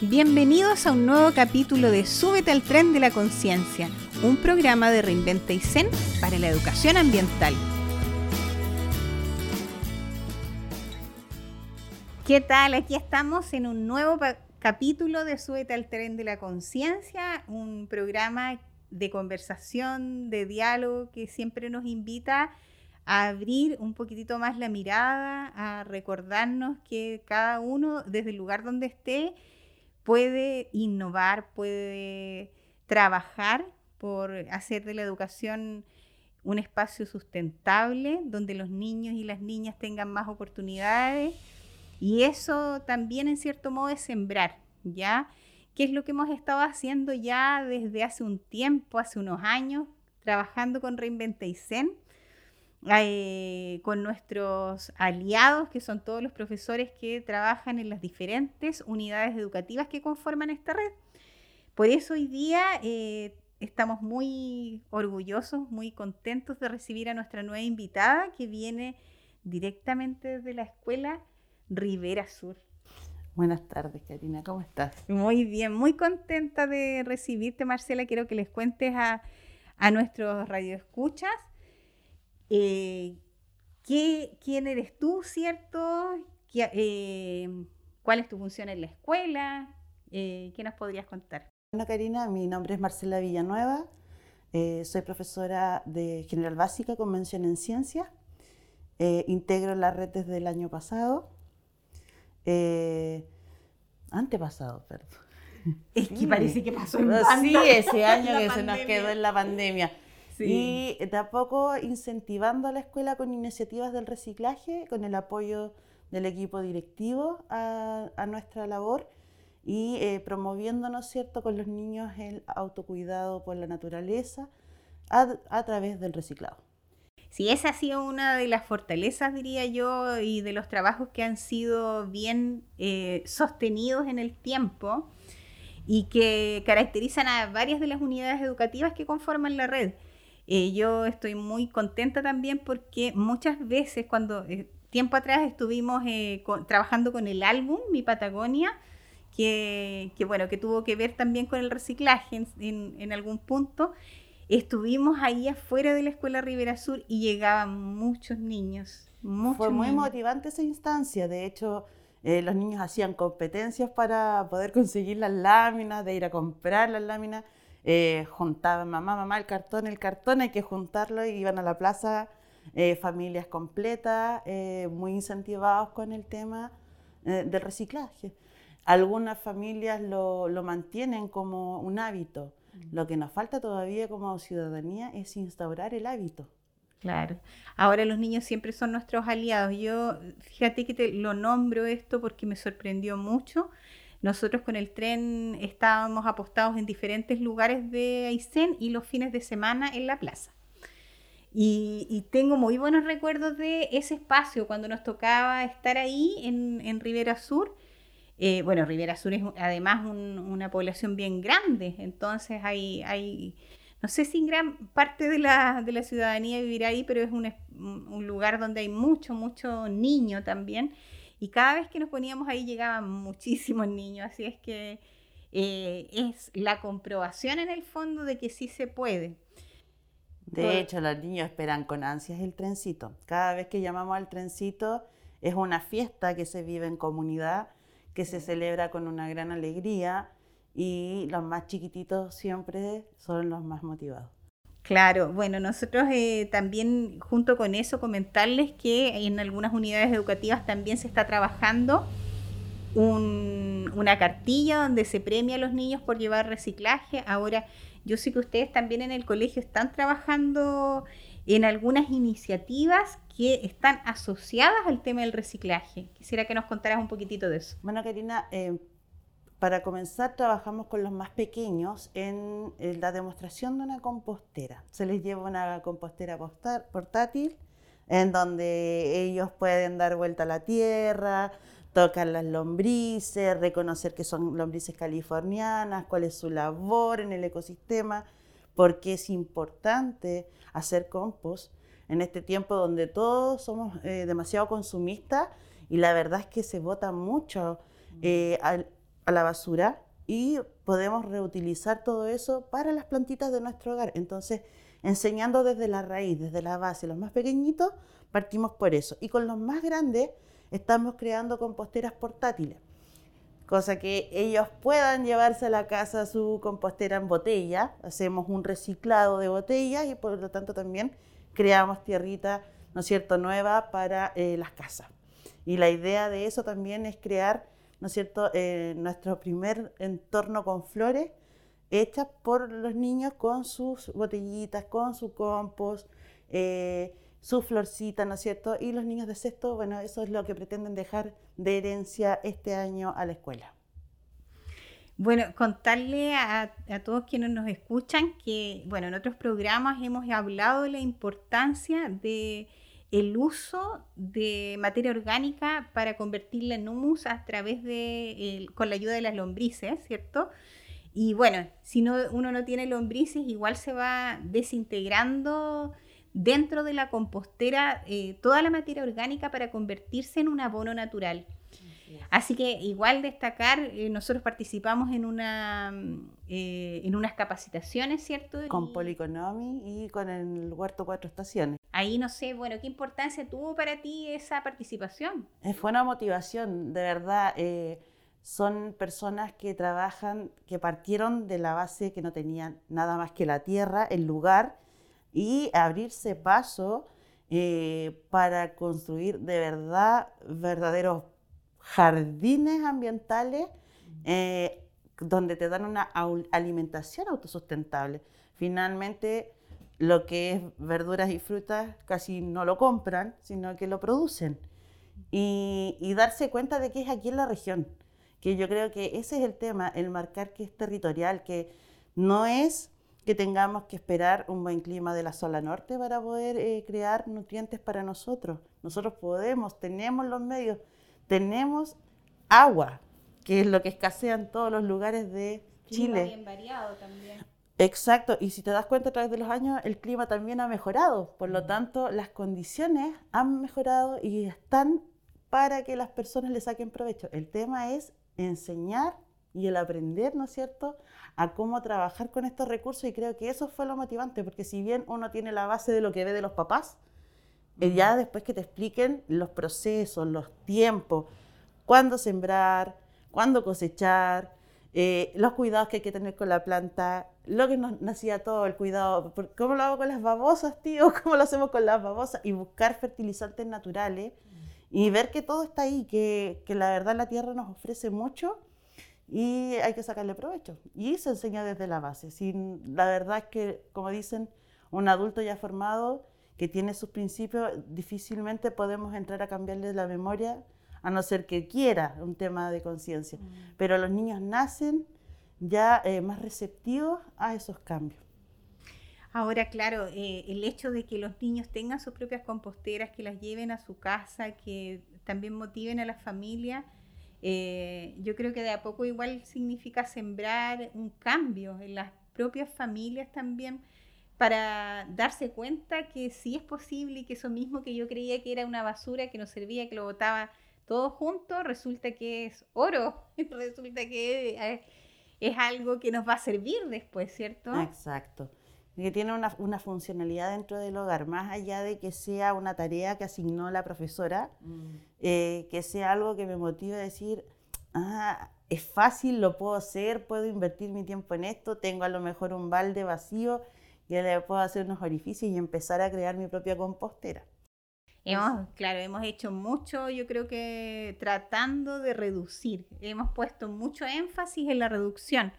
Bienvenidos a un nuevo capítulo de Súbete al tren de la conciencia, un programa de Reinventa y Zen para la educación ambiental. ¿Qué tal? Aquí estamos en un nuevo capítulo de Súbete al tren de la conciencia, un programa de conversación, de diálogo que siempre nos invita a abrir un poquitito más la mirada, a recordarnos que cada uno desde el lugar donde esté puede innovar, puede trabajar por hacer de la educación un espacio sustentable donde los niños y las niñas tengan más oportunidades y eso también en cierto modo es sembrar, ¿ya? ¿Qué es lo que hemos estado haciendo ya desde hace un tiempo, hace unos años, trabajando con Reinventa y Zen, eh, con nuestros aliados, que son todos los profesores que trabajan en las diferentes unidades educativas que conforman esta red. Por eso hoy día eh, estamos muy orgullosos, muy contentos de recibir a nuestra nueva invitada que viene directamente desde la escuela Rivera Sur. Buenas tardes, Karina, ¿cómo estás? Muy bien, muy contenta de recibirte, Marcela. Quiero que les cuentes a, nuestros radioescuchas eh, quién eres tú, ¿cierto? Eh, ¿Cuál es tu función en la escuela? Eh, ¿Qué nos podrías contar? Bueno, Karina, mi nombre es Marcela Villanueva. soy profesora de General Básica, Convención en Ciencias. integro la red desde el año pasado. Eh, antepasado, perdón. Es que parece que pasó en Sí, ese año que se nos quedó en la pandemia. Y de a poco incentivando a la escuela con iniciativas del reciclaje, con el apoyo del equipo directivo a, nuestra labor y eh, promoviendo, ¿no es cierto?, con los niños el autocuidado por la naturaleza a través del reciclado. Sí, esa ha sido una de las fortalezas, diría yo, y de los trabajos que han sido bien eh, sostenidos en el tiempo y que caracterizan a varias de las unidades educativas que conforman la red. Eh, yo estoy muy contenta también porque muchas veces cuando eh, tiempo atrás estuvimos trabajando con el álbum Mi Patagonia, que, bueno, que tuvo que ver también con el reciclaje en algún punto, Estuvimos ahí afuera de la escuela Rivera Sur y llegaban muchos niños. Fue muy motivante esa instancia. De hecho, eh, los niños hacían competencias para poder conseguir las láminas, de ir a comprar las láminas. Eh, juntaban mamá, mamá, el cartón, el cartón, hay que juntarlo y iban a la plaza eh, familias completas, muy incentivados con el tema del reciclaje. Algunas familias lo, lo mantienen como un hábito. Lo que nos falta todavía como ciudadanía es instaurar el hábito. Claro. Ahora los niños siempre son nuestros aliados. Yo, fíjate que te lo nombro esto porque me sorprendió mucho. Nosotros con el tren estábamos apostados en diferentes lugares de Aysén y los fines de semana en la plaza. Y, tengo muy buenos recuerdos de ese espacio cuando nos tocaba estar ahí en, en Rivera Sur eh, bueno, Rivera Sur es además una población bien grande, entonces hay, hay, no sé si gran parte de la, de la ciudadanía vivirá ahí, pero es un, un, lugar donde hay mucho, mucho niño también. Y cada vez que nos poníamos ahí llegaban muchísimos niños, así es que eh, es la comprobación en el fondo de que sí se puede. De hecho, los niños esperan con ansias el trencito. Cada vez que llamamos al trencito es una fiesta que se vive en comunidad que se celebra con una gran alegría y los más chiquititos siempre son los más motivados. Claro, bueno, nosotros eh, también junto con eso comentarles que en algunas unidades educativas también se está trabajando una cartilla donde se premia a los niños por llevar reciclaje. Ahora, yo sé que ustedes también en el colegio están trabajando en algunas iniciativas que están asociadas al tema del reciclaje. Quisiera que nos contaras un poquitito de eso. Bueno, Karina, eh, para comenzar trabajamos con los más pequeños en, la demostración de una compostera. Se les lleva una compostera portátil en donde ellos pueden dar vuelta a la tierra, tocar las lombrices, reconocer que son lombrices californianas, cuál es su labor en el ecosistema, porque es importante hacer compost en este tiempo donde todos somos eh, demasiado consumistas y la verdad es que se vota mucho. Eh, a la basura y podemos reutilizar todo eso para las plantitas de nuestro hogar. Entonces, enseñando desde la raíz, desde la base, los más pequeñitos, partimos por eso. Y con los más grandes estamos creando composteras portátiles, cosa que ellos puedan llevarse a la casa su compostera en botella. Hacemos un reciclado de botellas y por lo tanto también creamos tierrita, ¿no cierto?, nueva para eh, las casas. Y la idea de eso también es crear, ¿no es cierto?, eh, nuestro primer entorno con flores hechas por los niños con sus botellitas, con su compost, eh, su florcita, ¿no es cierto? Y los niños de sexto, bueno, eso es lo que pretenden dejar de herencia este año a la escuela. Bueno, contarle a, todos quienes nos escuchan que, bueno, en otros programas hemos hablado de la importancia de el uso de materia orgánica para convertirla en humus a través de, con la ayuda de las lombrices, ¿cierto? Y bueno, si no, uno no tiene lombrices, igual se va desintegrando dentro de la compostera eh, toda la materia orgánica para convertirse en un abono natural. Así que igual destacar, eh, nosotros participamos en una eh, en unas capacitaciones, ¿cierto? Con Policonomi y con el Huerto Cuatro Estaciones. Ahí no sé, bueno, ¿qué importancia tuvo para ti esa participación? Fue una motivación, de verdad. son personas que trabajan, que partieron de la base que no tenían nada más que la tierra, el lugar, y abrirse paso eh, para construir de verdad verdaderos jardines ambientales eh, donde te dan una alimentación autosustentable. Finalmente, lo que es verduras y frutas casi no lo compran, sino que lo producen. Y, y, darse cuenta de que es aquí en la región, que yo creo que ese es el tema, el marcar que es territorial, que no es que tengamos que esperar un buen clima de la zona norte para poder eh, crear nutrientes para nosotros. Nosotros podemos, tenemos los medios, tenemos agua, que es lo que escasea en todos los lugares de Chile. bien variado también. Exacto, y si te das cuenta a través de los años, el clima también ha mejorado. Por lo tanto, las condiciones han mejorado y están para que las personas le saquen provecho. El tema es enseñar y el aprender, ¿no es cierto?, a cómo trabajar con estos recursos y creo que eso fue lo motivante, porque si bien uno tiene la base de lo que ve de los papás, eh, ya después que te expliquen los procesos, los tiempos, cuándo sembrar, cuándo cosechar, eh, los cuidados que hay que tener con la planta, lo que nos nacía todo, el cuidado, cómo lo hago con las babosas, tío, cómo lo hacemos con las babosas, y buscar fertilizantes naturales y ver que todo está ahí, que, que la verdad la tierra nos ofrece mucho y hay que sacarle provecho. Y se enseña desde la base. Sin, la verdad es que, como dicen, un adulto ya formado que tiene sus principios, difícilmente podemos entrar a cambiarle la memoria, a no ser que quiera un tema de conciencia. Mm. Pero los niños nacen ya eh, más receptivos a esos cambios. Ahora, claro, eh, el hecho de que los niños tengan sus propias composteras, que las lleven a su casa, que también motiven a la familia, eh, yo creo que de a poco igual significa sembrar un cambio en las propias familias también para darse cuenta que sí es posible y que eso mismo que yo creía que era una basura que no servía, que lo botaba todo junto, resulta que es oro, resulta que es, es algo que nos va a servir después, ¿cierto? Exacto que tiene una, una, funcionalidad dentro del hogar, más allá de que sea una tarea que asignó la profesora, mm. eh, que sea algo que me motive a decir, ah, es fácil, lo puedo hacer, puedo invertir mi tiempo en esto, tengo a lo mejor un balde vacío y le puedo hacer unos orificios y empezar a crear mi propia compostera. Hemos, claro, hemos hecho mucho, yo creo que tratando de reducir, hemos puesto mucho énfasis en la reducción,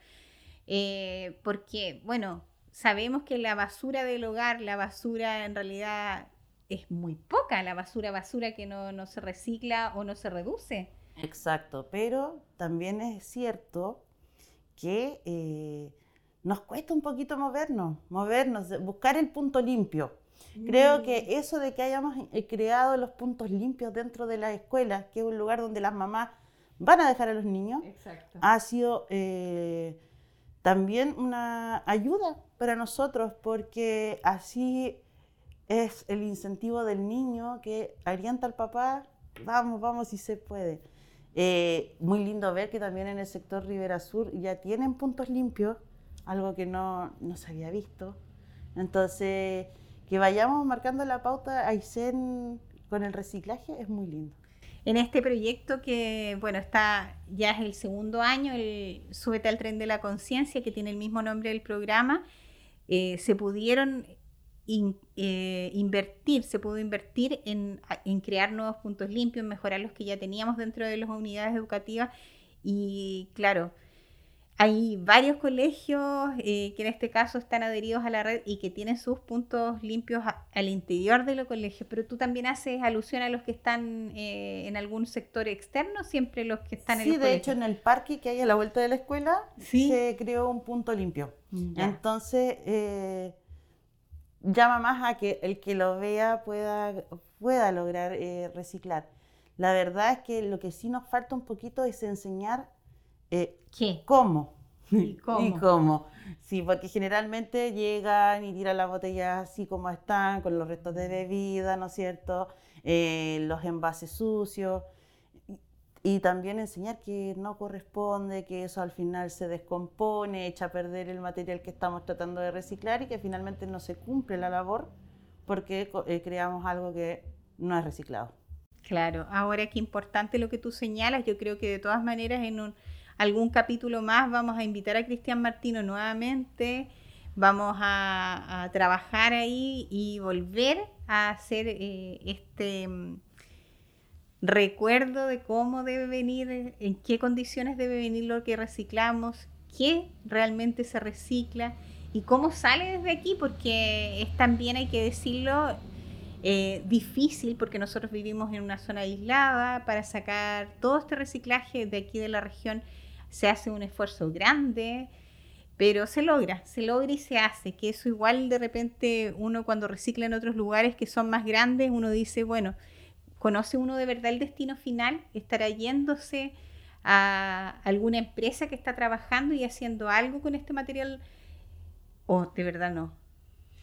eh, porque, bueno, sabemos que la basura del hogar, la basura en realidad es muy poca, la basura, basura que no, se recicla o no se reduce. Exacto, pero también es cierto que eh, nos cuesta un poquito movernos, movernos, buscar el punto limpio. Creo que mm. eso de que hayamos eh, creado los puntos limpios dentro de la escuela, que es un lugar donde las mamás van a dejar a los niños, ha sido eh, también una ayuda para nosotros porque así es el incentivo del niño que alienta al papá, vamos, vamos si se puede. Eh, muy lindo ver que también en el sector Rivera Sur ya tienen puntos limpios, algo que no, no se había visto. Entonces, que vayamos marcando la pauta Aysén con el reciclaje es muy lindo. En este proyecto que, bueno, está ya es el segundo año, el Súbete al Tren de la Conciencia, que tiene el mismo nombre del programa, eh, se pudieron eh, invertir, se pudo invertir en, en, crear nuevos puntos limpios, mejorar los que ya teníamos dentro de las unidades educativas y claro, hay varios colegios eh, que en este caso están adheridos a la red y que tienen sus puntos limpios al interior de los colegios, pero tú también haces alusión a los que están eh, en algún sector externo, siempre los que están en el Sí, de hecho en el parque que hay a la vuelta de la escuela se creó un punto limpio. Entonces eh, llama más a que el que lo vea pueda, pueda lograr reciclar. La verdad es que lo que sí nos falta un poquito es enseñar eh, ¿Qué? ¿Cómo? ¿Y cómo? ¿Y cómo? Sí, porque generalmente llegan y tiran las botellas así como están, con los restos de bebida, ¿no es cierto? Eh, los envases sucios. Y, también enseñar que no corresponde, que eso al final se descompone, echa a perder el material que estamos tratando de reciclar y que finalmente no se cumple la labor porque eh, creamos algo que no es reciclado. Claro, ahora qué importante lo que tú señalas, yo creo que de todas maneras en un algún capítulo más vamos a invitar a Cristian Martino nuevamente, vamos a, trabajar ahí y volver a hacer eh, este mm, recuerdo de cómo debe venir, en qué condiciones debe venir lo que reciclamos, qué realmente se recicla y cómo sale desde aquí, porque es también, hay que decirlo, eh, difícil porque nosotros vivimos en una zona aislada para sacar todo este reciclaje de aquí de la región se hace un esfuerzo grande, pero se logra, se logra y se hace, que eso igual de repente uno cuando recicla en otros lugares que son más grandes, uno dice, bueno, ¿conoce uno de verdad el destino final? ¿Estará yéndose a alguna empresa que está trabajando y haciendo algo con este material? ¿O de verdad no?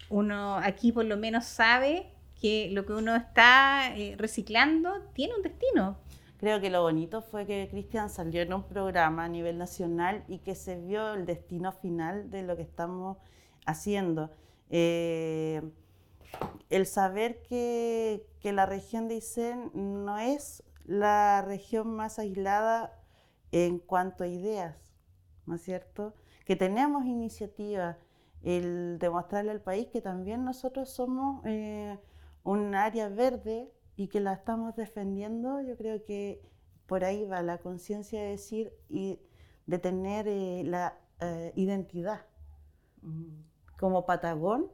Uno aquí por lo menos sabe que lo que uno está eh, reciclando tiene un destino. Creo que lo bonito fue que Cristian salió en un programa a nivel nacional y que se vio el destino final de lo que estamos haciendo. Eh, el saber que, que, la región de Isen no es la región más aislada en cuanto a ideas, ¿no es cierto? Que tenemos iniciativas, el demostrarle al país que también nosotros somos eh, un área verde y que la estamos defendiendo, yo creo que por ahí va la conciencia de decir y de tener eh, la eh, identidad. Como Patagón,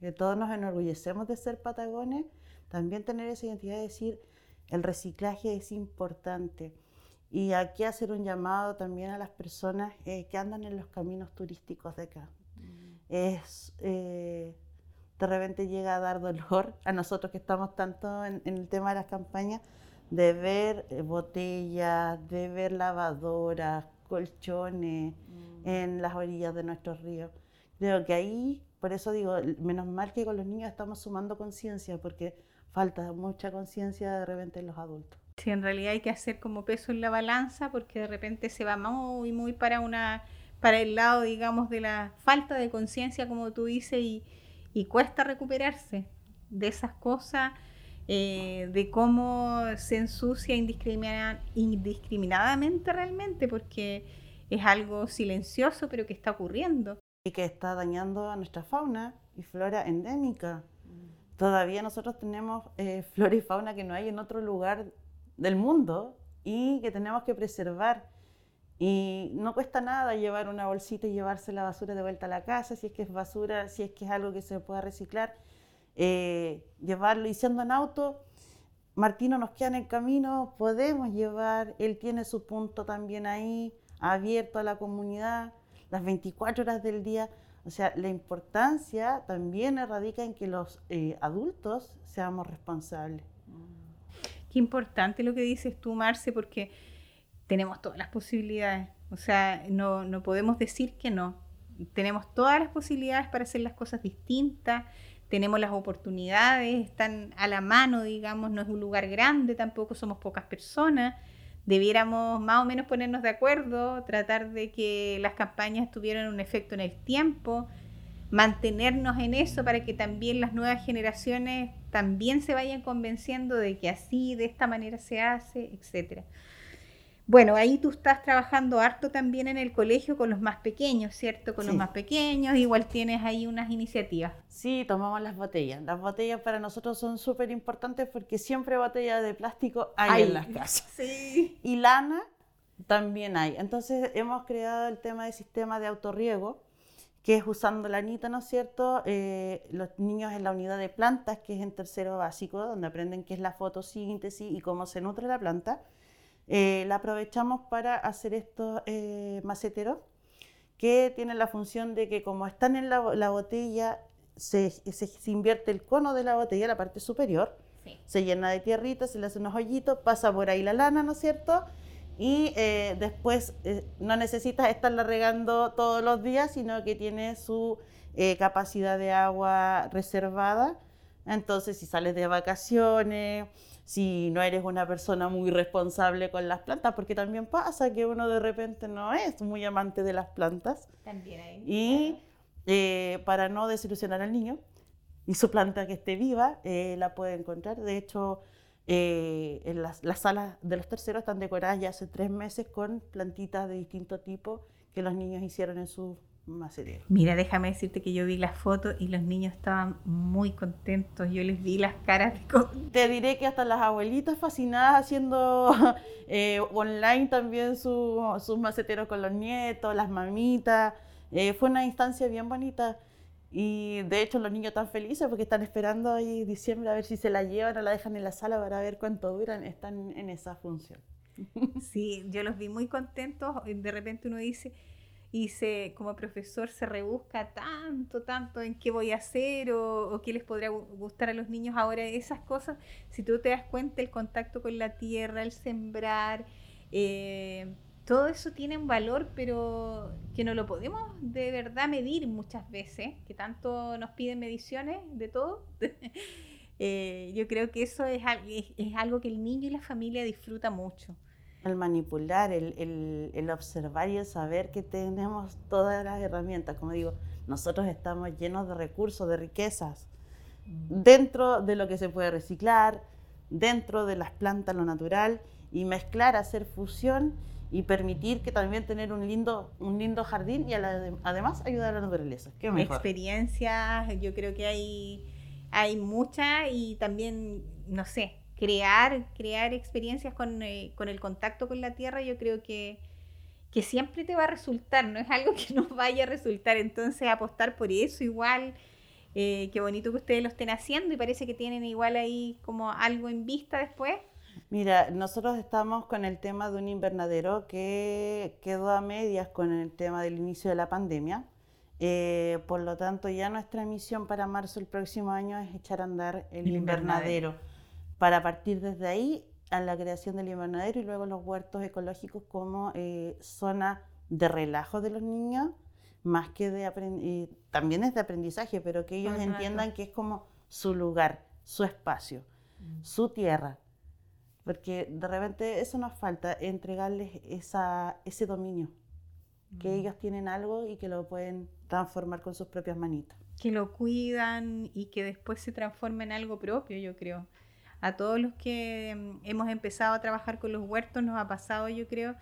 que todos nos enorgullecemos de ser patagones, también tener esa identidad de decir el reciclaje es importante. Y aquí hacer un llamado también a las personas eh, que andan en los caminos turísticos de acá. Es de repente llega a dar dolor a nosotros que estamos tanto en, el tema de las campañas, de ver eh, botellas, de ver lavadoras, colchones mm. en las orillas de nuestros ríos. Creo que ahí, por eso digo, menos mal que con los niños estamos sumando conciencia, porque falta mucha conciencia de repente en los adultos. Sí, en realidad hay que hacer como peso en la balanza, porque de repente se va muy, muy para una para el lado, digamos, de la falta de conciencia, como tú dices, y, y cuesta recuperarse de esas cosas, eh, de cómo se ensucia indiscriminadamente realmente, porque es algo silencioso, pero que está ocurriendo. Y que está dañando a nuestra fauna y flora endémica. Todavía nosotros tenemos eh, flora y fauna que no hay en otro lugar del mundo y que tenemos que preservar. Y no cuesta nada llevar una bolsita y llevarse la basura de vuelta a la casa, si es que es basura, si es que es algo que se pueda reciclar, eh, llevarlo y siendo en auto. Martino nos queda en el camino, podemos llevar, él tiene su punto también ahí, abierto a la comunidad, las 24 horas del día. O sea, la importancia también radica en que los eh, adultos seamos responsables. Qué importante lo que dices tú, Marce, porque tenemos todas las posibilidades. O sea, no, no podemos decir que no. Tenemos todas las posibilidades para hacer las cosas distintas, tenemos las oportunidades, están a la mano, digamos, no es un lugar grande, tampoco somos pocas personas, debiéramos más o menos ponernos de acuerdo, tratar de que las campañas tuvieran un efecto en el tiempo, mantenernos en eso para que también las nuevas generaciones también se vayan convenciendo de que así, de esta manera se hace, etcétera. Bueno, ahí tú estás trabajando harto también en el colegio con los más pequeños, ¿cierto? Con los más pequeños, igual tienes ahí unas iniciativas. Sí, tomamos las botellas. Las botellas para nosotros son súper importantes porque siempre botellas de plástico hay, en las casas. Sí. Y lana también hay. Entonces hemos creado el tema de sistema de autorriego, que es usando la anita, ¿no es cierto? Eh, los niños en la unidad de plantas, que es en tercero básico, donde aprenden qué es la fotosíntesis y cómo se nutre la planta eh, la aprovechamos para hacer estos eh, maceteros que tienen la función de que como están en la, botella, se, invierte el cono de la botella, la parte superior, se llena de tierrita, se le hace unos hoyitos, pasa por ahí la lana, ¿no es cierto? Y eh, después no necesitas estarla regando todos los días, sino que tiene su capacidad de agua reservada. Entonces, si sales de vacaciones, si no eres una persona muy responsable con las plantas, porque también pasa que uno de repente no es muy amante de las plantas. También hay. Y eh, para no desilusionar al niño y su planta que esté viva, eh, la puede encontrar. De hecho, eh, en las, las, salas de los terceros están decoradas ya hace tres meses con plantitas de distinto tipo que los niños hicieron en su Mira, déjame decirte que yo vi las fotos y los niños estaban muy contentos. Yo les vi las caras. Te diré que hasta las abuelitas fascinadas haciendo eh, online también sus maceteros con los nietos, las mamitas. Eh, fue una instancia bien bonita. Y de hecho los niños están felices porque están esperando ahí diciembre a ver si se la llevan o la dejan en la sala para ver cuánto duran. Están en esa función. Sí, yo los vi muy contentos. De repente uno dice, y se, como profesor se rebusca tanto, tanto en qué voy a hacer o, qué les podría gustar a los niños ahora, esas cosas, si tú te das cuenta, el contacto con la tierra, el sembrar, eh, todo eso tiene un valor, pero que no lo podemos de verdad medir muchas veces, que tanto nos piden mediciones de todo. Eh, yo creo que eso es, es algo que el niño y la familia disfruta mucho el manipular, el, el, observar y el saber que tenemos todas las herramientas. Como digo, nosotros estamos llenos de recursos, de riquezas, dentro de lo que se puede reciclar, dentro de las plantas, lo natural, y mezclar, hacer fusión y permitir que también tener un lindo, un lindo jardín y además ayudar a la naturaleza. ¿Qué mejor? Experiencias, yo creo que hay, hay muchas y también, no sé, crear, crear experiencias eh, con, el contacto con la tierra, yo creo que, que siempre te va a resultar, no es algo que no vaya a resultar, entonces apostar por eso igual. Eh, qué bonito que ustedes lo estén haciendo y parece que tienen igual ahí como algo en vista después. Mira, nosotros estamos con el tema de un invernadero que quedó a medias con el tema del inicio de la pandemia. Eh, por lo tanto, ya nuestra misión para marzo del próximo año es echar a andar el, invernadero para partir desde ahí a la creación del invernadero y luego los huertos ecológicos como eh, zona de relajo de los niños, más que de aprendizaje, también es de aprendizaje, pero que ellos entiendan que es como su lugar, su espacio, mm. su tierra. Porque de repente eso nos falta, entregarles esa, ese dominio, que mm. ellos tienen algo y que lo pueden transformar con sus propias manitas. Que lo cuidan y que después se transforme en algo propio, yo creo a todos los que mm, hemos empezado a trabajar con los huertos nos ha pasado, yo creo,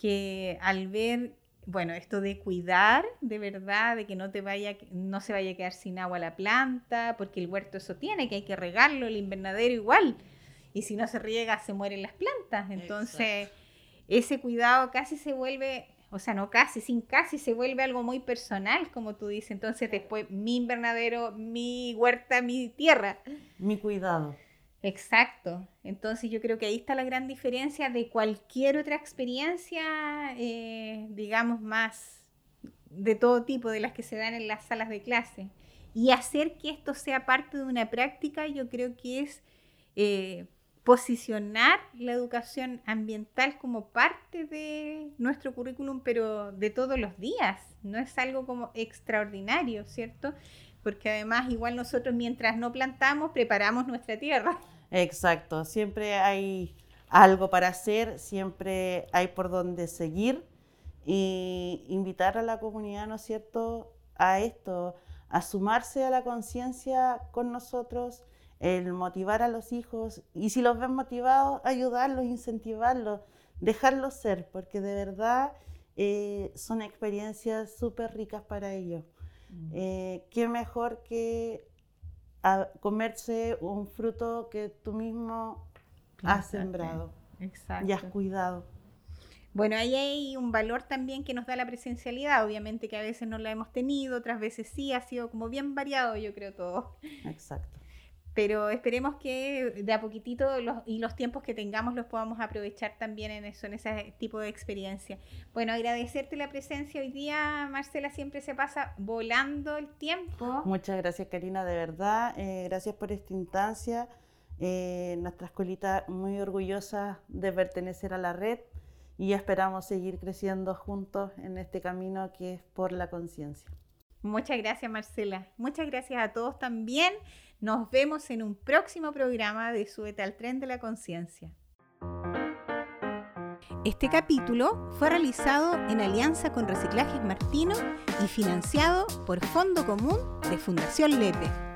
que al ver, bueno, esto de cuidar de verdad, de que no te vaya, no se vaya a quedar sin agua la planta, porque el huerto eso tiene, que hay que regarlo, el invernadero igual. Y si no se riega, se mueren las plantas. Entonces, ese cuidado casi se vuelve, o sea, no casi, sin casi se vuelve algo muy personal, como tú dices. Entonces, después mi invernadero, mi huerta, mi tierra. Mi cuidado. Exacto. Entonces yo creo que ahí está la gran diferencia de cualquier otra experiencia, eh, digamos, más de todo tipo de las que se dan en las salas de clase. Y hacer que esto sea parte de una práctica, yo creo que es eh, posicionar la educación ambiental como parte de nuestro currículum, pero de todos los días. No es algo como extraordinario, ¿cierto? Porque además igual nosotros mientras no plantamos preparamos nuestra tierra. Exacto, siempre hay algo para hacer, siempre hay por donde seguir y invitar a la comunidad, ¿no es cierto?, a esto, a sumarse a la conciencia con nosotros, el motivar a los hijos y si los ven motivados, ayudarlos, incentivarlos, dejarlos ser, porque de verdad eh, son experiencias súper ricas para ellos. Eh, ¿Qué mejor que comerse un fruto que tú mismo has sembrado y has cuidado? Bueno, ahí hay un valor también que nos da la presencialidad, obviamente que a veces no la hemos tenido, otras veces sí, ha sido como bien variado, yo creo todo. Exacto pero esperemos que de a poquitito y los tiempos que tengamos los podamos aprovechar también en eso, en ese tipo de experiencia. Bueno, agradecerte la presencia hoy día, Marcela, siempre se pasa volando el tiempo. Muchas gracias, Karina, de verdad. Eh, gracias por esta instancia. Eh, nuestra escuelita muy orgullosa de pertenecer a la red y esperamos seguir creciendo juntos en este camino que es por la conciencia. Muchas gracias, Marcela. Muchas gracias a todos también. Nos vemos en un próximo programa de Súbete al Tren de la Conciencia. Este capítulo fue realizado en alianza con Reciclajes Martino y financiado por Fondo Común de Fundación Lepe.